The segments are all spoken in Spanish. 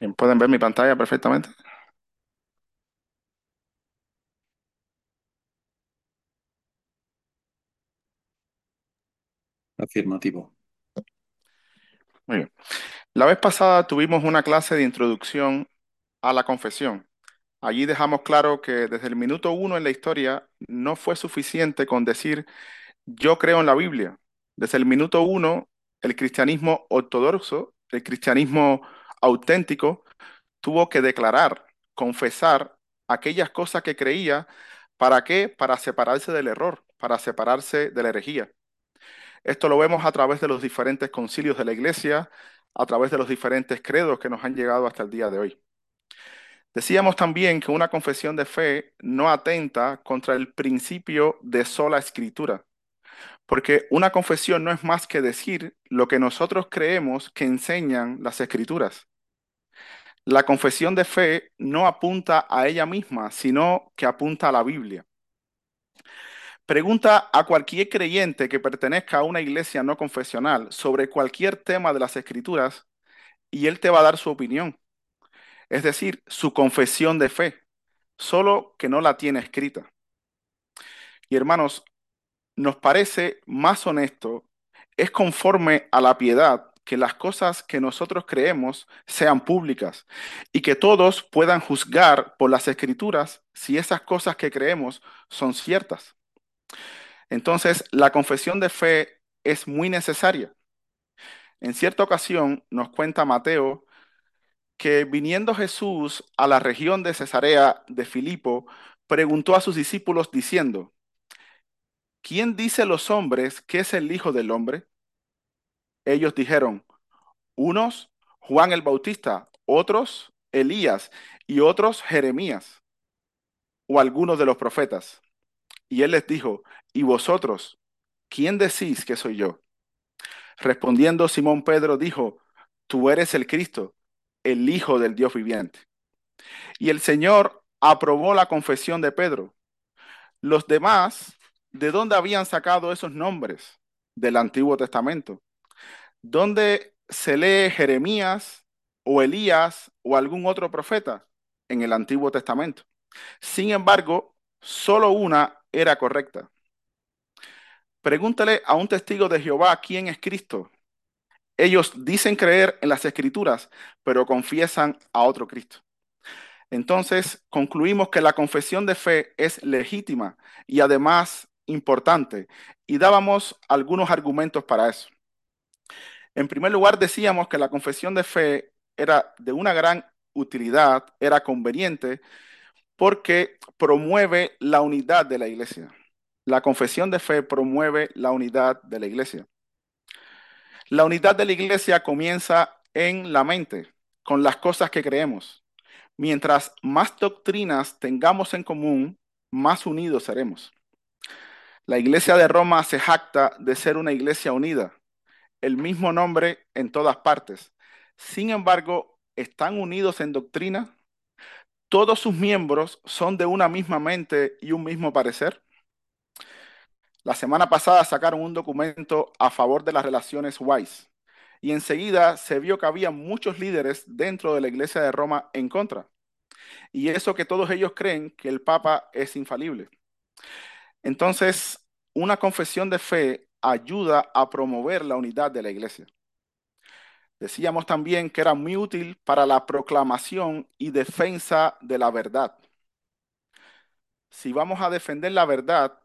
Bien, ¿Pueden ver mi pantalla perfectamente? Afirmativo. Muy bien. La vez pasada tuvimos una clase de introducción a la confesión. Allí dejamos claro que desde el minuto uno en la historia no fue suficiente con decir yo creo en la Biblia. Desde el minuto uno, el cristianismo ortodoxo, el cristianismo auténtico, tuvo que declarar, confesar aquellas cosas que creía. ¿Para qué? Para separarse del error, para separarse de la herejía. Esto lo vemos a través de los diferentes concilios de la iglesia, a través de los diferentes credos que nos han llegado hasta el día de hoy. Decíamos también que una confesión de fe no atenta contra el principio de sola escritura, porque una confesión no es más que decir lo que nosotros creemos que enseñan las escrituras. La confesión de fe no apunta a ella misma, sino que apunta a la Biblia. Pregunta a cualquier creyente que pertenezca a una iglesia no confesional sobre cualquier tema de las escrituras y él te va a dar su opinión, es decir, su confesión de fe, solo que no la tiene escrita. Y hermanos, nos parece más honesto, es conforme a la piedad que las cosas que nosotros creemos sean públicas y que todos puedan juzgar por las escrituras si esas cosas que creemos son ciertas. Entonces, la confesión de fe es muy necesaria. En cierta ocasión nos cuenta Mateo que viniendo Jesús a la región de Cesarea de Filipo, preguntó a sus discípulos diciendo, ¿quién dice los hombres que es el Hijo del Hombre? Ellos dijeron, unos Juan el Bautista, otros Elías y otros Jeremías o algunos de los profetas. Y él les dijo, ¿y vosotros? ¿quién decís que soy yo? Respondiendo Simón Pedro dijo, tú eres el Cristo, el Hijo del Dios viviente. Y el Señor aprobó la confesión de Pedro. Los demás, ¿de dónde habían sacado esos nombres? Del Antiguo Testamento. ¿Dónde se lee Jeremías o Elías o algún otro profeta? En el Antiguo Testamento. Sin embargo, solo una era correcta. Pregúntale a un testigo de Jehová quién es Cristo. Ellos dicen creer en las escrituras, pero confiesan a otro Cristo. Entonces, concluimos que la confesión de fe es legítima y además importante, y dábamos algunos argumentos para eso. En primer lugar, decíamos que la confesión de fe era de una gran utilidad, era conveniente, porque promueve la unidad de la iglesia. La confesión de fe promueve la unidad de la iglesia. La unidad de la iglesia comienza en la mente, con las cosas que creemos. Mientras más doctrinas tengamos en común, más unidos seremos. La iglesia de Roma se jacta de ser una iglesia unida, el mismo nombre en todas partes. Sin embargo, ¿están unidos en doctrina? ¿Todos sus miembros son de una misma mente y un mismo parecer? La semana pasada sacaron un documento a favor de las relaciones Wise y enseguida se vio que había muchos líderes dentro de la iglesia de Roma en contra. Y eso que todos ellos creen que el Papa es infalible. Entonces, una confesión de fe ayuda a promover la unidad de la iglesia. Decíamos también que era muy útil para la proclamación y defensa de la verdad. Si vamos a defender la verdad,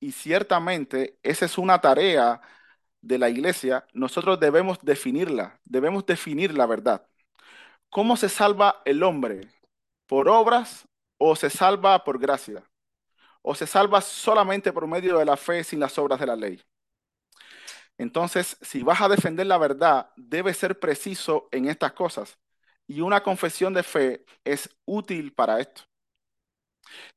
y ciertamente esa es una tarea de la iglesia, nosotros debemos definirla, debemos definir la verdad. ¿Cómo se salva el hombre? ¿Por obras o se salva por gracia? ¿O se salva solamente por medio de la fe sin las obras de la ley? Entonces, si vas a defender la verdad, debes ser preciso en estas cosas. Y una confesión de fe es útil para esto.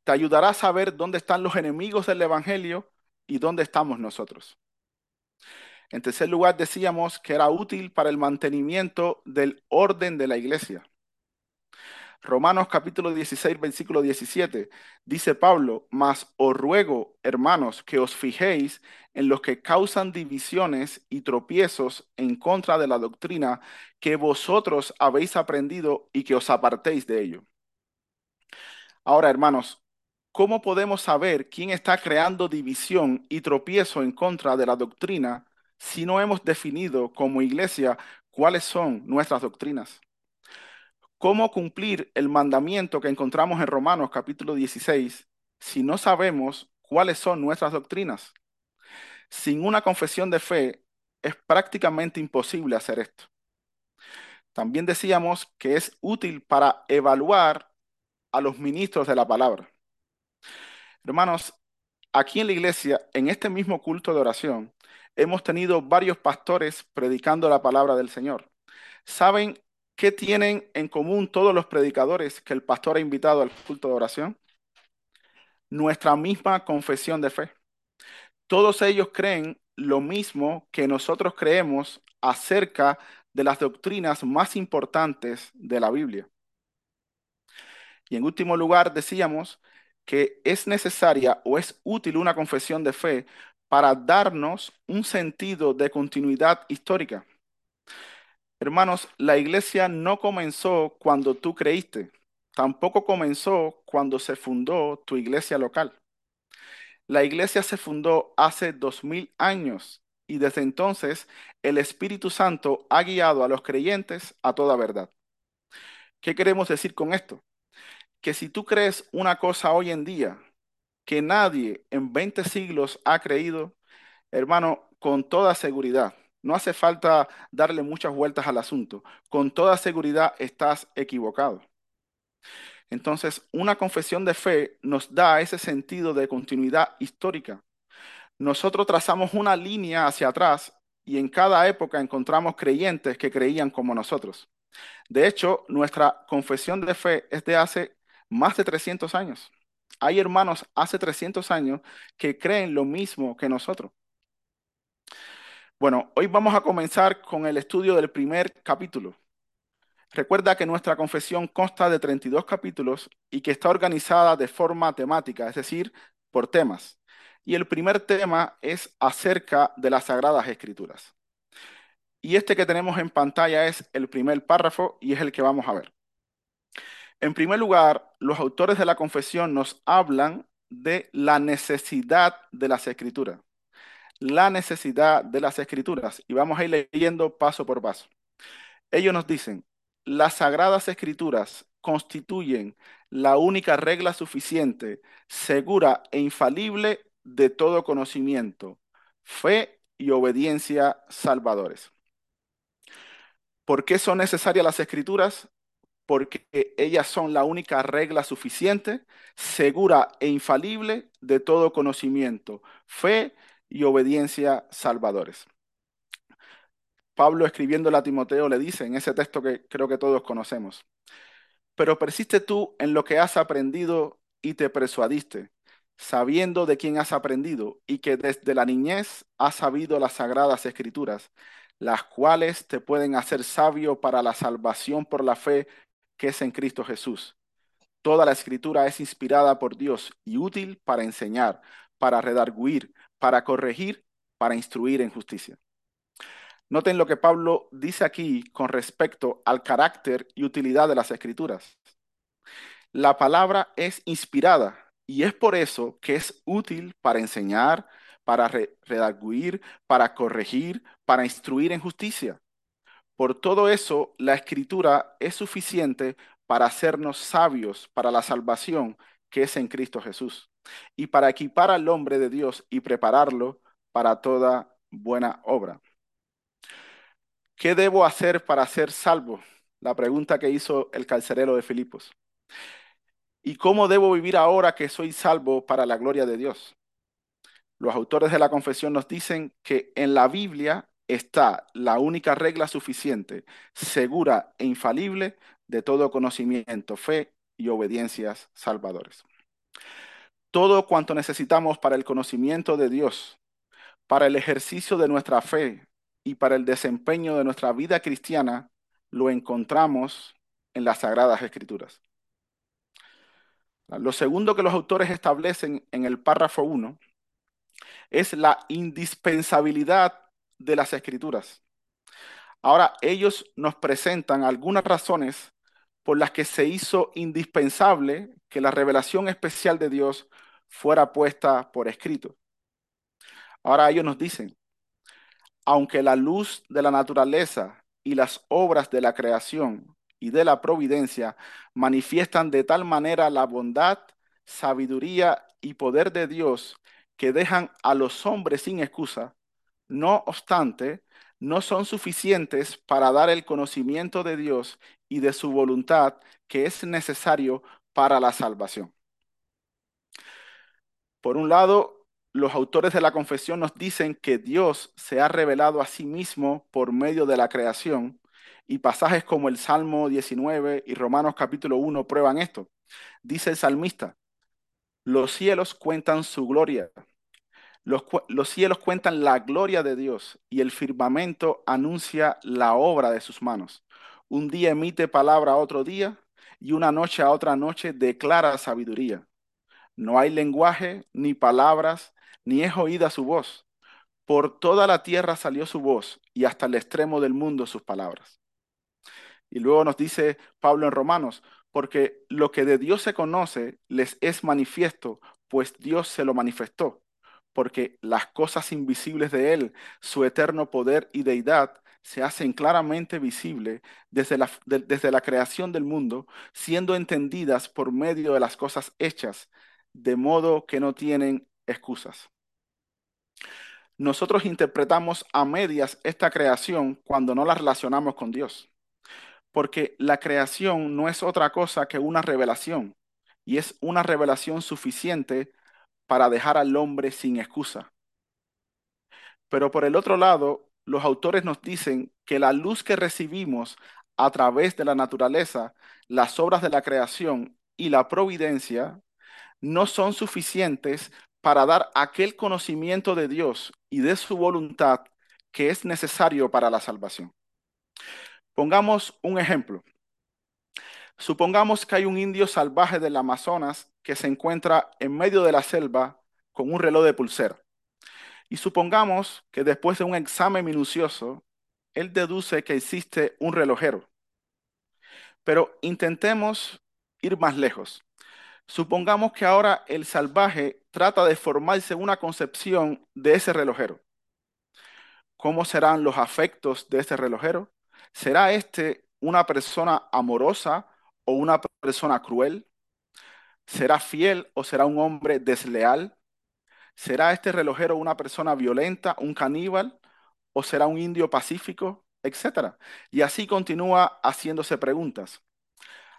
Te ayudará a saber dónde están los enemigos del Evangelio y dónde estamos nosotros. En tercer lugar, decíamos que era útil para el mantenimiento del orden de la iglesia. Romanos capítulo 16, versículo 17, dice Pablo, mas os ruego, hermanos, que os fijéis en los que causan divisiones y tropiezos en contra de la doctrina que vosotros habéis aprendido y que os apartéis de ello. Ahora, hermanos, ¿cómo podemos saber quién está creando división y tropiezo en contra de la doctrina si no hemos definido como iglesia cuáles son nuestras doctrinas? ¿Cómo cumplir el mandamiento que encontramos en Romanos capítulo 16 si no sabemos cuáles son nuestras doctrinas? Sin una confesión de fe es prácticamente imposible hacer esto. También decíamos que es útil para evaluar a los ministros de la palabra. Hermanos, aquí en la iglesia, en este mismo culto de oración, hemos tenido varios pastores predicando la palabra del Señor. ¿Saben ¿Qué tienen en común todos los predicadores que el pastor ha invitado al culto de oración? Nuestra misma confesión de fe. Todos ellos creen lo mismo que nosotros creemos acerca de las doctrinas más importantes de la Biblia. Y en último lugar, decíamos que es necesaria o es útil una confesión de fe para darnos un sentido de continuidad histórica. Hermanos, la iglesia no comenzó cuando tú creíste, tampoco comenzó cuando se fundó tu iglesia local. La iglesia se fundó hace dos mil años y desde entonces el Espíritu Santo ha guiado a los creyentes a toda verdad. ¿Qué queremos decir con esto? Que si tú crees una cosa hoy en día que nadie en 20 siglos ha creído, hermano, con toda seguridad, no hace falta darle muchas vueltas al asunto. Con toda seguridad estás equivocado. Entonces, una confesión de fe nos da ese sentido de continuidad histórica. Nosotros trazamos una línea hacia atrás y en cada época encontramos creyentes que creían como nosotros. De hecho, nuestra confesión de fe es de hace más de 300 años. Hay hermanos hace 300 años que creen lo mismo que nosotros. Bueno, hoy vamos a comenzar con el estudio del primer capítulo. Recuerda que nuestra confesión consta de 32 capítulos y que está organizada de forma temática, es decir, por temas. Y el primer tema es acerca de las Sagradas Escrituras. Y este que tenemos en pantalla es el primer párrafo y es el que vamos a ver. En primer lugar, los autores de la confesión nos hablan de la necesidad de las escrituras la necesidad de las escrituras y vamos a ir leyendo paso por paso. Ellos nos dicen, las sagradas escrituras constituyen la única regla suficiente, segura e infalible de todo conocimiento, fe y obediencia salvadores. ¿Por qué son necesarias las escrituras? Porque ellas son la única regla suficiente, segura e infalible de todo conocimiento, fe y obediencia salvadores. Pablo escribiendo a Timoteo le dice en ese texto que creo que todos conocemos, pero persiste tú en lo que has aprendido y te persuadiste, sabiendo de quién has aprendido y que desde la niñez has sabido las sagradas escrituras, las cuales te pueden hacer sabio para la salvación por la fe que es en Cristo Jesús. Toda la escritura es inspirada por Dios y útil para enseñar, para redarguir, para corregir, para instruir en justicia. Noten lo que Pablo dice aquí con respecto al carácter y utilidad de las escrituras. La palabra es inspirada y es por eso que es útil para enseñar, para redarguir, para corregir, para instruir en justicia. Por todo eso, la escritura es suficiente para hacernos sabios para la salvación que es en Cristo Jesús y para equipar al hombre de Dios y prepararlo para toda buena obra. ¿Qué debo hacer para ser salvo? La pregunta que hizo el carcelero de Filipos. ¿Y cómo debo vivir ahora que soy salvo para la gloria de Dios? Los autores de la confesión nos dicen que en la Biblia está la única regla suficiente, segura e infalible de todo conocimiento, fe y obediencias salvadores todo cuanto necesitamos para el conocimiento de Dios, para el ejercicio de nuestra fe y para el desempeño de nuestra vida cristiana, lo encontramos en las Sagradas Escrituras. Lo segundo que los autores establecen en el párrafo 1 es la indispensabilidad de las escrituras. Ahora, ellos nos presentan algunas razones por las que se hizo indispensable que la revelación especial de Dios fuera puesta por escrito. Ahora ellos nos dicen, aunque la luz de la naturaleza y las obras de la creación y de la providencia manifiestan de tal manera la bondad, sabiduría y poder de Dios que dejan a los hombres sin excusa, no obstante, no son suficientes para dar el conocimiento de Dios y de su voluntad que es necesario para la salvación. Por un lado, los autores de la confesión nos dicen que Dios se ha revelado a sí mismo por medio de la creación y pasajes como el Salmo 19 y Romanos capítulo 1 prueban esto. Dice el salmista, los cielos cuentan su gloria, los, los, cielos cuentan la gloria de Dios y el firmamento anuncia la obra de sus manos. Un día emite palabra a otro día y una noche a otra noche declara sabiduría. No hay lenguaje, ni palabras, ni es oída su voz. Por toda la tierra salió su voz y hasta el extremo del mundo sus palabras. Y luego nos dice Pablo en Romanos, porque lo que de Dios se conoce les es manifiesto, pues Dios se lo manifestó, porque las cosas invisibles de Él, su eterno poder y deidad, se hacen claramente visibles desde la, desde la creación del mundo, siendo entendidas por medio de las cosas hechas, de modo que no tienen excusas. Nosotros interpretamos a medias esta creación cuando no la relacionamos con Dios, porque la creación no es otra cosa que una revelación, y es una revelación suficiente para dejar al hombre sin excusa. Pero por el otro lado, los autores nos dicen que la luz que recibimos a través de la naturaleza, las obras de la creación y la providencia no son suficientes para dar aquel conocimiento de Dios y de su voluntad que es necesario para la salvación. Pongamos un ejemplo. Supongamos que hay un indio salvaje del Amazonas que se encuentra en medio de la selva con un reloj de pulsera. Y supongamos que después de un examen minucioso, él deduce que existe un relojero. Pero intentemos ir más lejos. Supongamos que ahora el salvaje trata de formarse una concepción de ese relojero. ¿Cómo serán los afectos de ese relojero? ¿Será este una persona amorosa o una persona cruel? ¿Será fiel o será un hombre desleal? ¿Será este relojero una persona violenta, un caníbal o será un indio pacífico, etcétera? Y así continúa haciéndose preguntas.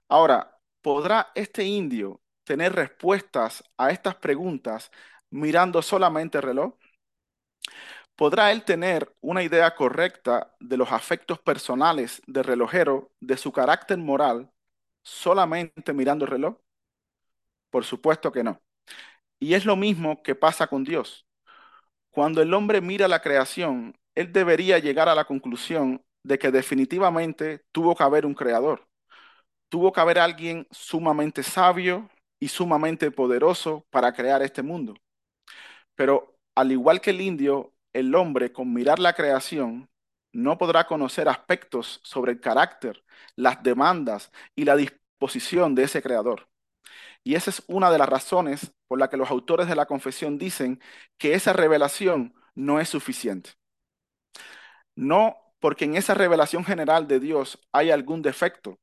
Ahora, ¿podrá este indio tener respuestas a estas preguntas mirando solamente el reloj? ¿Podrá él tener una idea correcta de los afectos personales del relojero, de su carácter moral, solamente mirando el reloj? Por supuesto que no. Y es lo mismo que pasa con Dios. Cuando el hombre mira la creación, él debería llegar a la conclusión de que definitivamente tuvo que haber un creador. Tuvo que haber alguien sumamente sabio, y sumamente poderoso para crear este mundo. Pero al igual que el indio, el hombre con mirar la creación no podrá conocer aspectos sobre el carácter, las demandas y la disposición de ese creador. Y esa es una de las razones por la que los autores de la confesión dicen que esa revelación no es suficiente. No porque en esa revelación general de Dios hay algún defecto,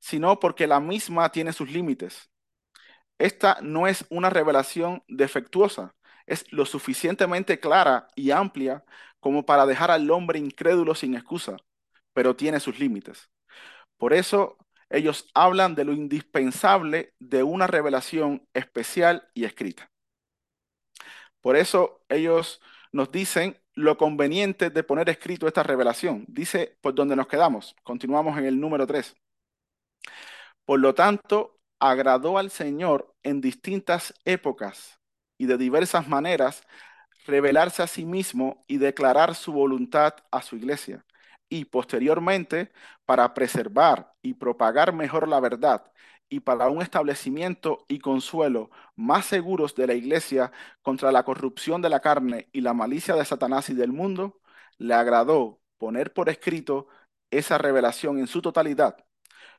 sino porque la misma tiene sus límites. Esta no es una revelación defectuosa, es lo suficientemente clara y amplia como para dejar al hombre incrédulo sin excusa, pero tiene sus límites. Por eso ellos hablan de lo indispensable de una revelación especial y escrita. Por eso ellos nos dicen lo conveniente de poner escrito esta revelación. Dice por donde nos quedamos. Continuamos en el número 3. Por lo tanto, agradó al Señor en distintas épocas y de diversas maneras revelarse a sí mismo y declarar su voluntad a su iglesia. Y posteriormente, para preservar y propagar mejor la verdad y para un establecimiento y consuelo más seguros de la iglesia contra la corrupción de la carne y la malicia de Satanás y del mundo, le agradó poner por escrito esa revelación en su totalidad,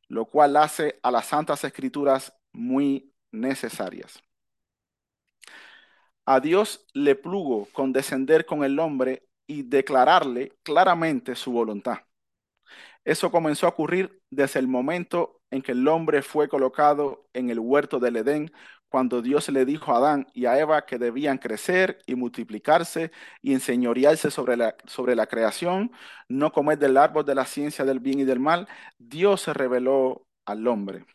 lo cual hace a las santas escrituras muy necesarias. A Dios le plugo condescender con el hombre y declararle claramente su voluntad. Eso comenzó a ocurrir desde el momento en que el hombre fue colocado en el huerto del Edén, cuando Dios le dijo a Adán y a Eva que debían crecer y multiplicarse y enseñorearse sobre la, sobre la creación, no comer del árbol de la ciencia del bien y del mal, Dios se reveló al hombre.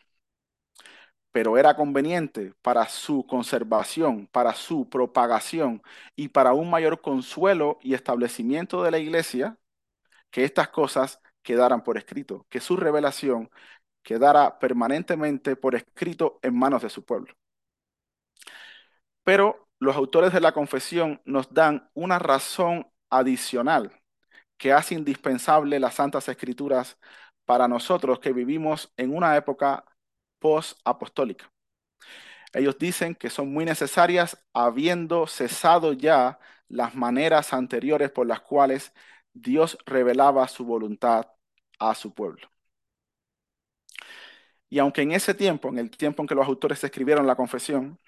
Pero era conveniente para su conservación, para su propagación y para un mayor consuelo y establecimiento de la iglesia, que estas cosas quedaran por escrito, que su revelación quedara permanentemente por escrito en manos de su pueblo. Pero los autores de la confesión nos dan una razón adicional que hace indispensable las Santas Escrituras para nosotros que vivimos en una época post-apostólica. Ellos dicen que son muy necesarias habiendo cesado ya las maneras anteriores por las cuales Dios revelaba su voluntad a su pueblo. Y aunque en ese tiempo, en el tiempo en que los autores escribieron la confesión,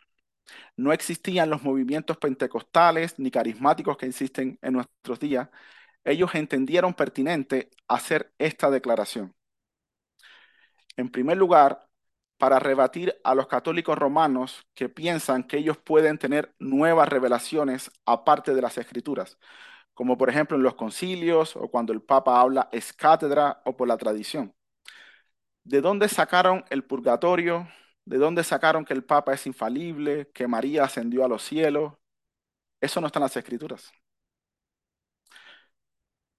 no existían los movimientos pentecostales ni carismáticos que existen en nuestros días, ellos entendieron pertinente hacer esta declaración. En primer lugar, para rebatir a los católicos romanos que piensan que ellos pueden tener nuevas revelaciones aparte de las escrituras, como por ejemplo en los concilios o cuando el Papa habla es cátedra o por la tradición. ¿De dónde sacaron el purgatorio? ¿De dónde sacaron que el Papa es infalible, que María ascendió a los cielos? Eso no está en las escrituras.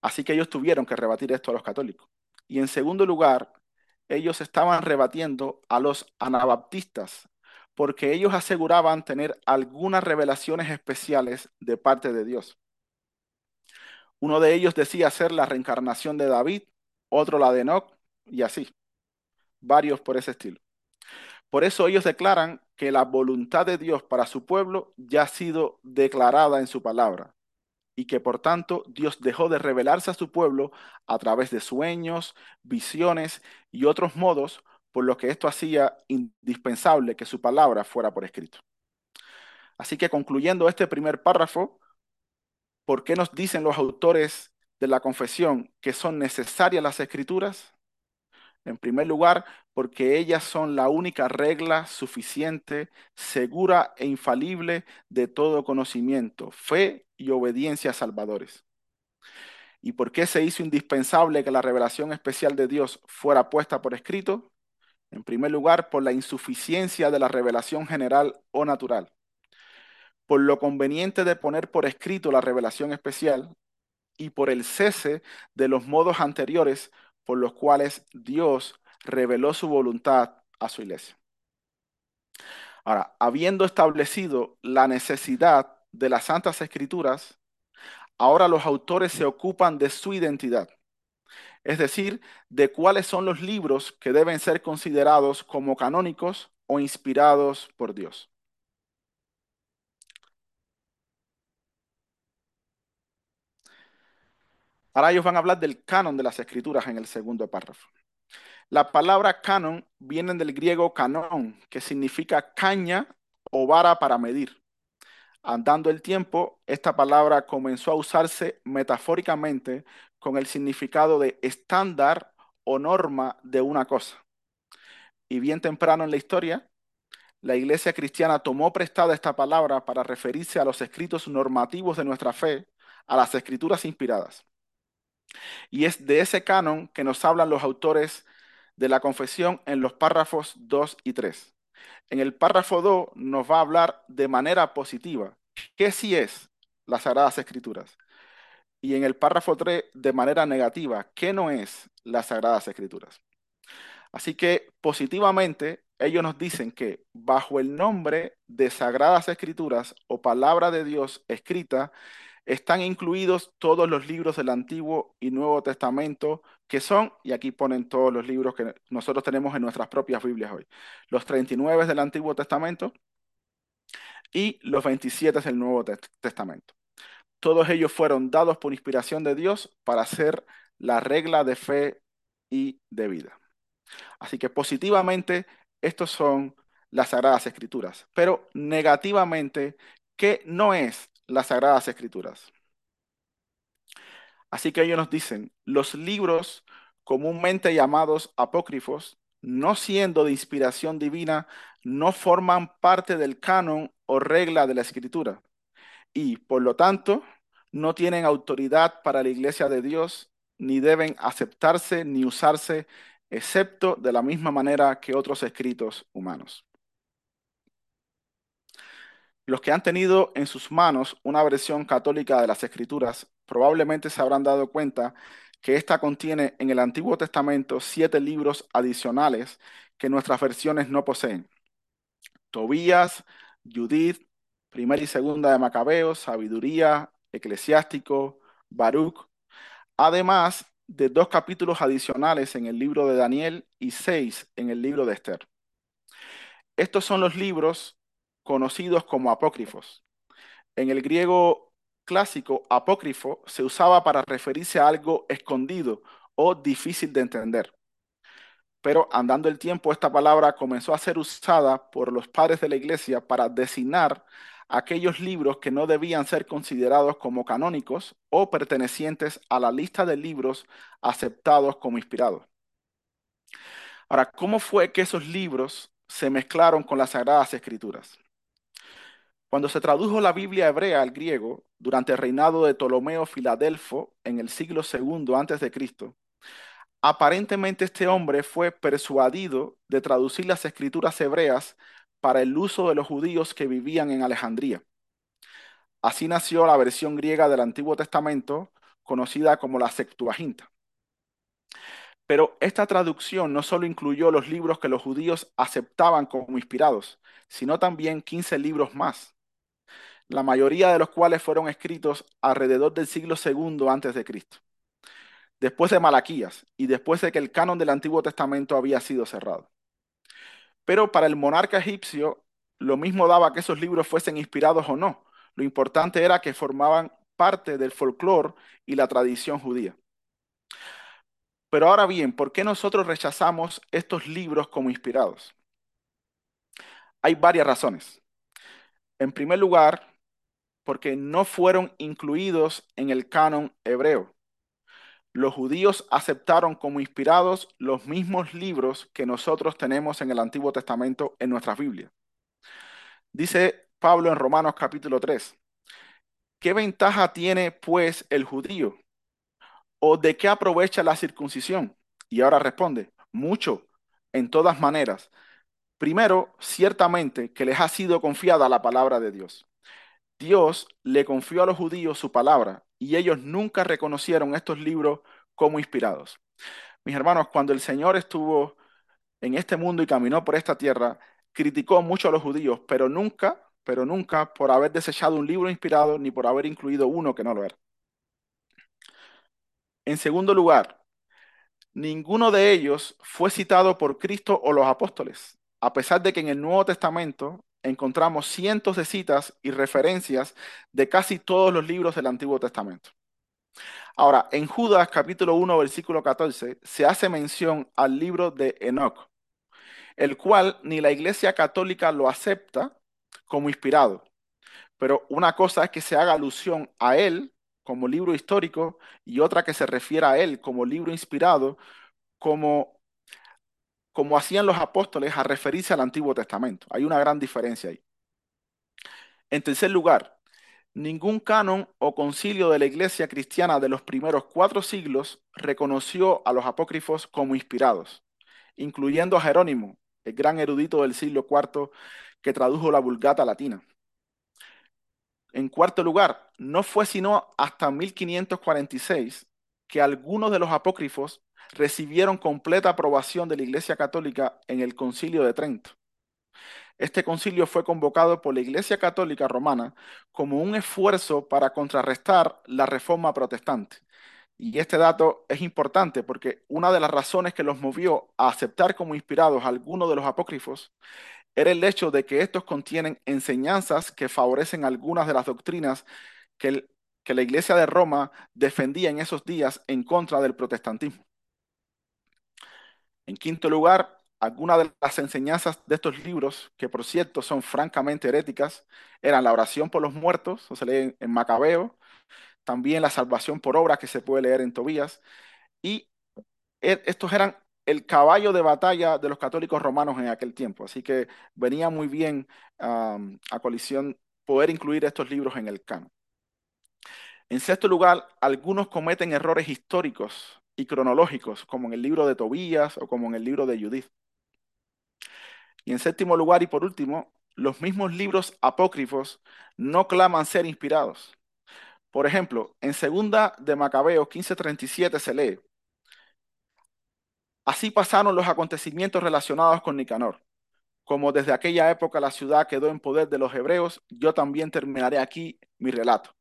Así que ellos tuvieron que rebatir esto a los católicos. Y en segundo lugar, ellos estaban rebatiendo a los anabaptistas, porque ellos aseguraban tener algunas revelaciones especiales de parte de Dios. Uno de ellos decía ser la reencarnación de David, otro la de Enoch, y así. Varios por ese estilo. Por eso ellos declaran que la voluntad de Dios para su pueblo ya ha sido declarada en su palabra y que por tanto Dios dejó de revelarse a su pueblo a través de sueños, visiones y otros modos, por lo que esto hacía indispensable que su palabra fuera por escrito. Así que concluyendo este primer párrafo, ¿Por qué nos dicen los autores de la confesión que son necesarias las escrituras? En primer lugar, porque ellas son la única regla suficiente, segura e infalible de todo conocimiento, fe y obediencia salvadores. ¿Y por qué se hizo indispensable que la revelación especial de Dios fuera puesta por escrito? En primer lugar, por la insuficiencia de la revelación general o natural por lo conveniente de poner por escrito la revelación especial y por el cese de los modos anteriores por los cuales Dios reveló su voluntad a su iglesia. Ahora, habiendo establecido la necesidad de las Santas Escrituras, ahora los autores se ocupan de su identidad, es decir, de cuáles son los libros que deben ser considerados como canónicos o inspirados por Dios. Ahora ellos van a hablar del canon de las escrituras en el segundo párrafo. La palabra canon viene del griego canón, que significa caña o vara para medir. Andando el tiempo, esta palabra comenzó a usarse metafóricamente con el significado de estándar o norma de una cosa. Y bien temprano en la historia, la iglesia cristiana tomó prestada esta palabra para referirse a los escritos normativos de nuestra fe, a las escrituras inspiradas. Y es de ese canon que nos hablan los autores de la confesión en los párrafos 2 y 3. En el párrafo 2 nos va a hablar de manera positiva qué sí es las Sagradas Escrituras. Y en el párrafo 3 de manera negativa qué no es las Sagradas Escrituras. Así que positivamente ellos nos dicen que bajo el nombre de Sagradas Escrituras o palabra de Dios escrita, están incluidos todos los libros del Antiguo y Nuevo Testamento, que son, y aquí ponen todos los libros que nosotros tenemos en nuestras propias Biblias hoy, los 39 del Antiguo Testamento y los 27 del Nuevo Testamento. Todos ellos fueron dados por inspiración de Dios para ser la regla de fe y de vida. Así que positivamente, estos son las Sagradas Escrituras, pero negativamente, ¿qué no es las Sagradas Escrituras? Así que ellos nos dicen, los libros comúnmente llamados apócrifos, no siendo de inspiración divina, no forman parte del canon o regla de la escritura y, por lo tanto, no tienen autoridad para la iglesia de Dios, ni deben aceptarse ni usarse, excepto de la misma manera que otros escritos humanos. Los que han tenido en sus manos una versión católica de las Escrituras probablemente se habrán dado cuenta que ésta contiene en el Antiguo Testamento siete libros adicionales que nuestras versiones no poseen. Tobías, Judith, Primera y Segunda de Macabeos, Sabiduría, Eclesiástico, Baruch, además de dos capítulos adicionales en el libro de Daniel y seis en el libro de Esther. Estos son los libros conocidos como apócrifos. En el griego clásico, apócrifo se usaba para referirse a algo escondido o difícil de entender. Pero andando el tiempo, esta palabra comenzó a ser usada por los padres de la iglesia para designar aquellos libros que no debían ser considerados como canónicos o pertenecientes a la lista de libros aceptados como inspirados. Ahora, ¿cómo fue que esos libros se mezclaron con las Sagradas Escrituras? Cuando se tradujo la Biblia hebrea al griego durante el reinado de Ptolomeo Filadelfo en el siglo II Cristo, aparentemente este hombre fue persuadido de traducir las escrituras hebreas para el uso de los judíos que vivían en Alejandría. Así nació la versión griega del Antiguo Testamento, conocida como la Septuaginta. Pero esta traducción no solo incluyó los libros que los judíos aceptaban como inspirados, sino también 15 libros más, la mayoría de los cuales fueron escritos alrededor del siglo II antes de Cristo, después de Malaquías y después de que el canon del Antiguo Testamento había sido cerrado. Pero para el monarca egipcio, lo mismo daba que esos libros fuesen inspirados o no. Lo importante era que formaban parte del folclore y la tradición judía. Pero ahora bien, ¿por qué nosotros rechazamos estos libros como inspirados? Hay varias razones. En primer lugar, porque no fueron incluidos en el canon hebreo. Los judíos aceptaron como inspirados los mismos libros que nosotros tenemos en el Antiguo Testamento en nuestras Biblias. Dice Pablo en Romanos capítulo 3, ¿qué ventaja tiene pues el judío? ¿O de qué aprovecha la circuncisión? Y ahora responde, mucho, en todas maneras. Primero, ciertamente que les ha sido confiada la palabra de Dios. Dios le confió a los judíos su palabra y ellos nunca reconocieron estos libros como inspirados. Mis hermanos, cuando el Señor estuvo en este mundo y caminó por esta tierra, criticó mucho a los judíos, pero nunca, pero nunca por haber desechado un libro inspirado ni por haber incluido uno que no lo era. En segundo lugar, ninguno de ellos fue citado por Cristo o los apóstoles, a pesar de que en el Nuevo Testamento encontramos cientos de citas y referencias de casi todos los libros del Antiguo Testamento. Ahora, en Judas capítulo 1, versículo 14, se hace mención al libro de Enoch, el cual ni la Iglesia Católica lo acepta como inspirado. Pero una cosa es que se haga alusión a él como libro histórico y otra que se refiera a él como libro inspirado, como como hacían los apóstoles a referirse al Antiguo Testamento. Hay una gran diferencia ahí. En tercer lugar, ningún canon o concilio de la iglesia cristiana de los primeros cuatro siglos reconoció a los apócrifos como inspirados, incluyendo a Jerónimo, el gran erudito del siglo IV que tradujo la Vulgata latina. En cuarto lugar, no fue sino hasta 1546 que algunos de los apócrifos recibieron completa aprobación de la Iglesia Católica en el Concilio de Trento. Este concilio fue convocado por la Iglesia Católica Romana como un esfuerzo para contrarrestar la reforma protestante. Y este dato es importante porque una de las razones que los movió a aceptar como inspirados algunos de los apócrifos era el hecho de que estos contienen enseñanzas que favorecen algunas de las doctrinas que, que la Iglesia de Roma defendía en esos días en contra del protestantismo. En quinto lugar, algunas de las enseñanzas de estos libros, que por cierto son francamente heréticas, eran la oración por los muertos, o se lee en Macabeo, también la salvación por obra que se puede leer en Tobías, y e, estos eran el caballo de batalla de los católicos romanos en aquel tiempo, así que venía muy bien a colisión poder incluir estos libros en el canon. En sexto lugar, algunos cometen errores históricos y cronológicos, como en el libro de Tobías o como en el libro de Judith. Y en séptimo lugar y por último, los mismos libros apócrifos no claman ser inspirados. Por ejemplo, en segunda de Macabeo 15:37 se lee, Así pasaron los acontecimientos relacionados con Nicanor. Como desde aquella época la ciudad quedó en poder de los hebreos, yo también terminaré aquí mi relato.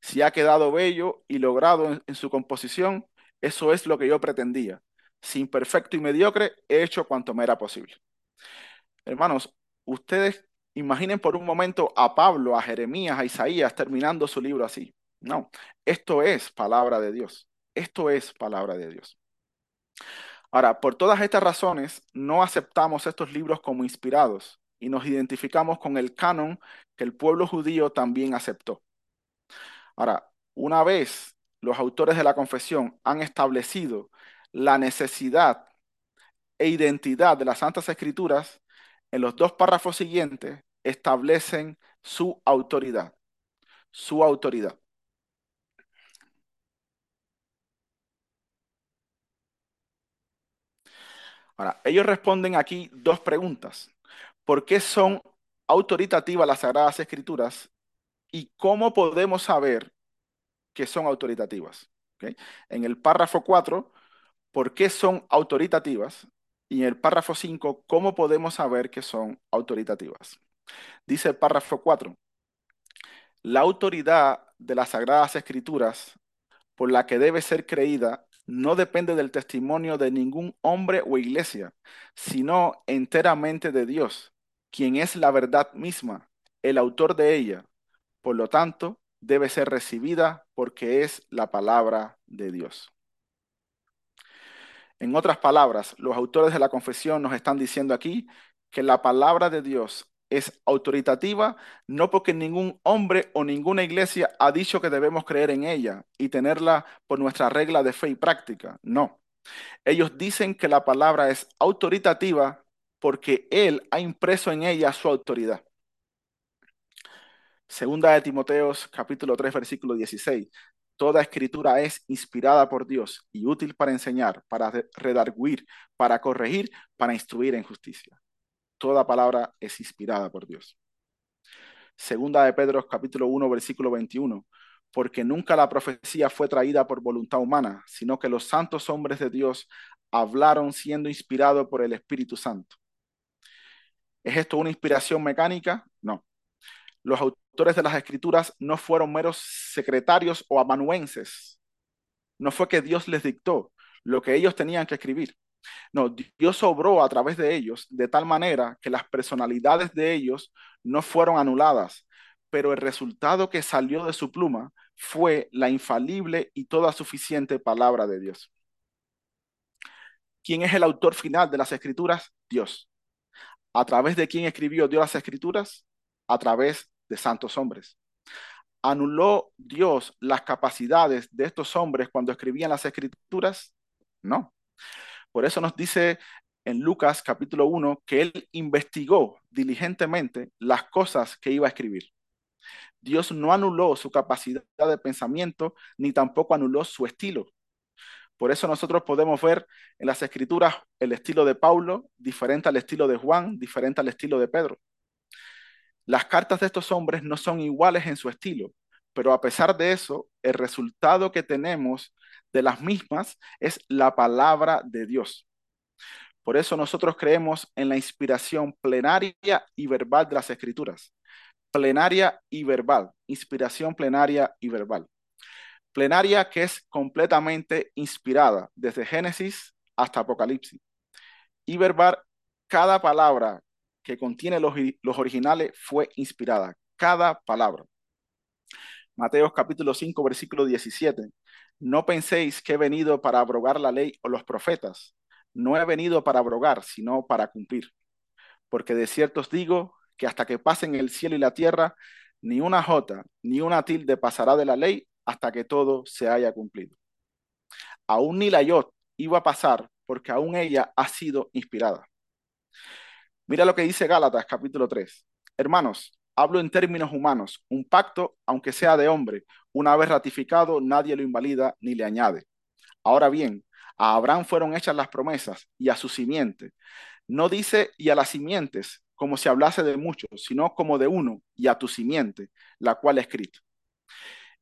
Si ha quedado bello y logrado en, en su composición, eso es lo que yo pretendía. Si imperfecto y mediocre, he hecho cuanto me era posible. Hermanos, ustedes imaginen por un momento a Pablo, a Jeremías, a Isaías terminando su libro así. No, esto es palabra de Dios. Esto es palabra de Dios. Ahora, por todas estas razones, no aceptamos estos libros como inspirados y nos identificamos con el canon que el pueblo judío también aceptó. Ahora, una vez los autores de la confesión han establecido la necesidad e identidad de las Santas Escrituras, en los dos párrafos siguientes establecen su autoridad, su autoridad. Ahora, ellos responden aquí dos preguntas. ¿Por qué son autoritativas las Sagradas Escrituras? ¿Y cómo podemos saber que son autoritativas? En el párrafo 4, ¿por qué son autoritativas? Y en el párrafo 5, ¿cómo podemos saber que son autoritativas? Dice el párrafo 4, la autoridad de las Sagradas Escrituras por la que debe ser creída no depende del testimonio de ningún hombre o iglesia, sino enteramente de Dios, quien es la verdad misma, el autor de ella. Por lo tanto, debe ser recibida porque es la palabra de Dios. En otras palabras, los autores de la confesión nos están diciendo aquí que la palabra de Dios es autoritativa no porque ningún hombre o ninguna iglesia ha dicho que debemos creer en ella y tenerla por nuestra regla de fe y práctica. No. Ellos dicen que la palabra es autoritativa porque Él ha impreso en ella su autoridad. Segunda de Timoteos capítulo 3 versículo 16. Toda escritura es inspirada por Dios y útil para enseñar, para redarguir, para corregir, para instruir en justicia. Toda palabra es inspirada por Dios. Segunda de Pedro capítulo 1 versículo 21. Porque nunca la profecía fue traída por voluntad humana, sino que los santos hombres de Dios hablaron siendo inspirados por el Espíritu Santo. ¿Es esto una inspiración mecánica? No. Los autores de las escrituras no fueron meros secretarios o amanuenses. No fue que Dios les dictó lo que ellos tenían que escribir. No, Dios obró a través de ellos de tal manera que las personalidades de ellos no fueron anuladas, pero el resultado que salió de su pluma fue la infalible y toda suficiente palabra de Dios. ¿Quién es el autor final de las escrituras? Dios. ¿A través de quién escribió Dios las escrituras? A través de santos hombres. ¿Anuló Dios las capacidades de estos hombres cuando escribían las escrituras? No. Por eso nos dice en Lucas capítulo 1 que él investigó diligentemente las cosas que iba a escribir. Dios no anuló su capacidad de pensamiento ni tampoco anuló su estilo. Por eso nosotros podemos ver en las escrituras el estilo de Pablo diferente al estilo de Juan, diferente al estilo de Pedro. Las cartas de estos hombres no son iguales en su estilo, pero a pesar de eso, el resultado que tenemos de las mismas es la palabra de Dios. Por eso nosotros creemos en la inspiración plenaria y verbal de las escrituras. Plenaria y verbal, inspiración plenaria y verbal. Plenaria que es completamente inspirada desde Génesis hasta Apocalipsis. Y verbal, cada palabra que contiene los, los originales fue inspirada. Cada palabra. Mateo capítulo 5, versículo 17. No penséis que he venido para abrogar la ley o los profetas. No he venido para abrogar, sino para cumplir. Porque de cierto os digo que hasta que pasen el cielo y la tierra, ni una jota ni una tilde pasará de la ley hasta que todo se haya cumplido. Aún ni la yot iba a pasar porque aún ella ha sido inspirada. Mira lo que dice Gálatas capítulo 3. Hermanos, hablo en términos humanos. Un pacto, aunque sea de hombre, una vez ratificado, nadie lo invalida ni le añade. Ahora bien, a Abraham fueron hechas las promesas y a su simiente. No dice y a las simientes como si hablase de muchos, sino como de uno y a tu simiente, la cual he escrito.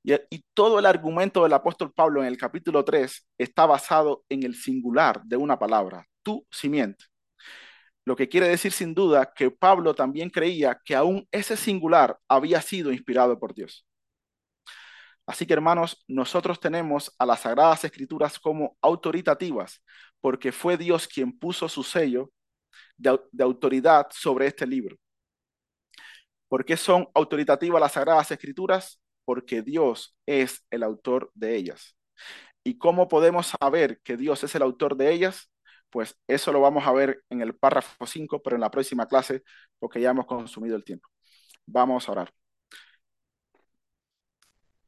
Y, y, todo el argumento del apóstol Pablo en el capítulo 3 está basado en el singular de una palabra, tu simiente. Lo que quiere decir sin duda que Pablo también creía que aún ese singular había sido inspirado por Dios. Así que hermanos, nosotros tenemos a las Sagradas Escrituras como autoritativas, porque fue Dios quien puso su sello de, autoridad sobre este libro. ¿Por qué son autoritativas las Sagradas Escrituras? Porque Dios es el autor de ellas. ¿Y cómo podemos saber que Dios es el autor de ellas? Pues eso lo vamos a ver en el párrafo 5, pero en la próxima clase, porque ya hemos consumido el tiempo. Vamos a orar.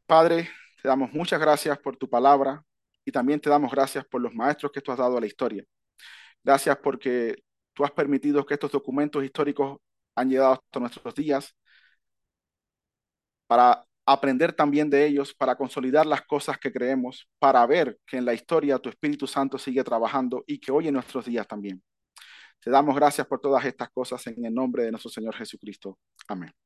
Padre, te damos muchas gracias por tu palabra y también te damos gracias por los maestros que tú has dado a la historia. Gracias porque tú has permitido que estos documentos históricos han llegado hasta nuestros días para aprender también de ellos, para consolidar las cosas que creemos, para ver que en la historia tu Espíritu Santo sigue trabajando y que hoy en nuestros días también. Te damos gracias por todas estas cosas en el nombre de nuestro Señor Jesucristo. Amén.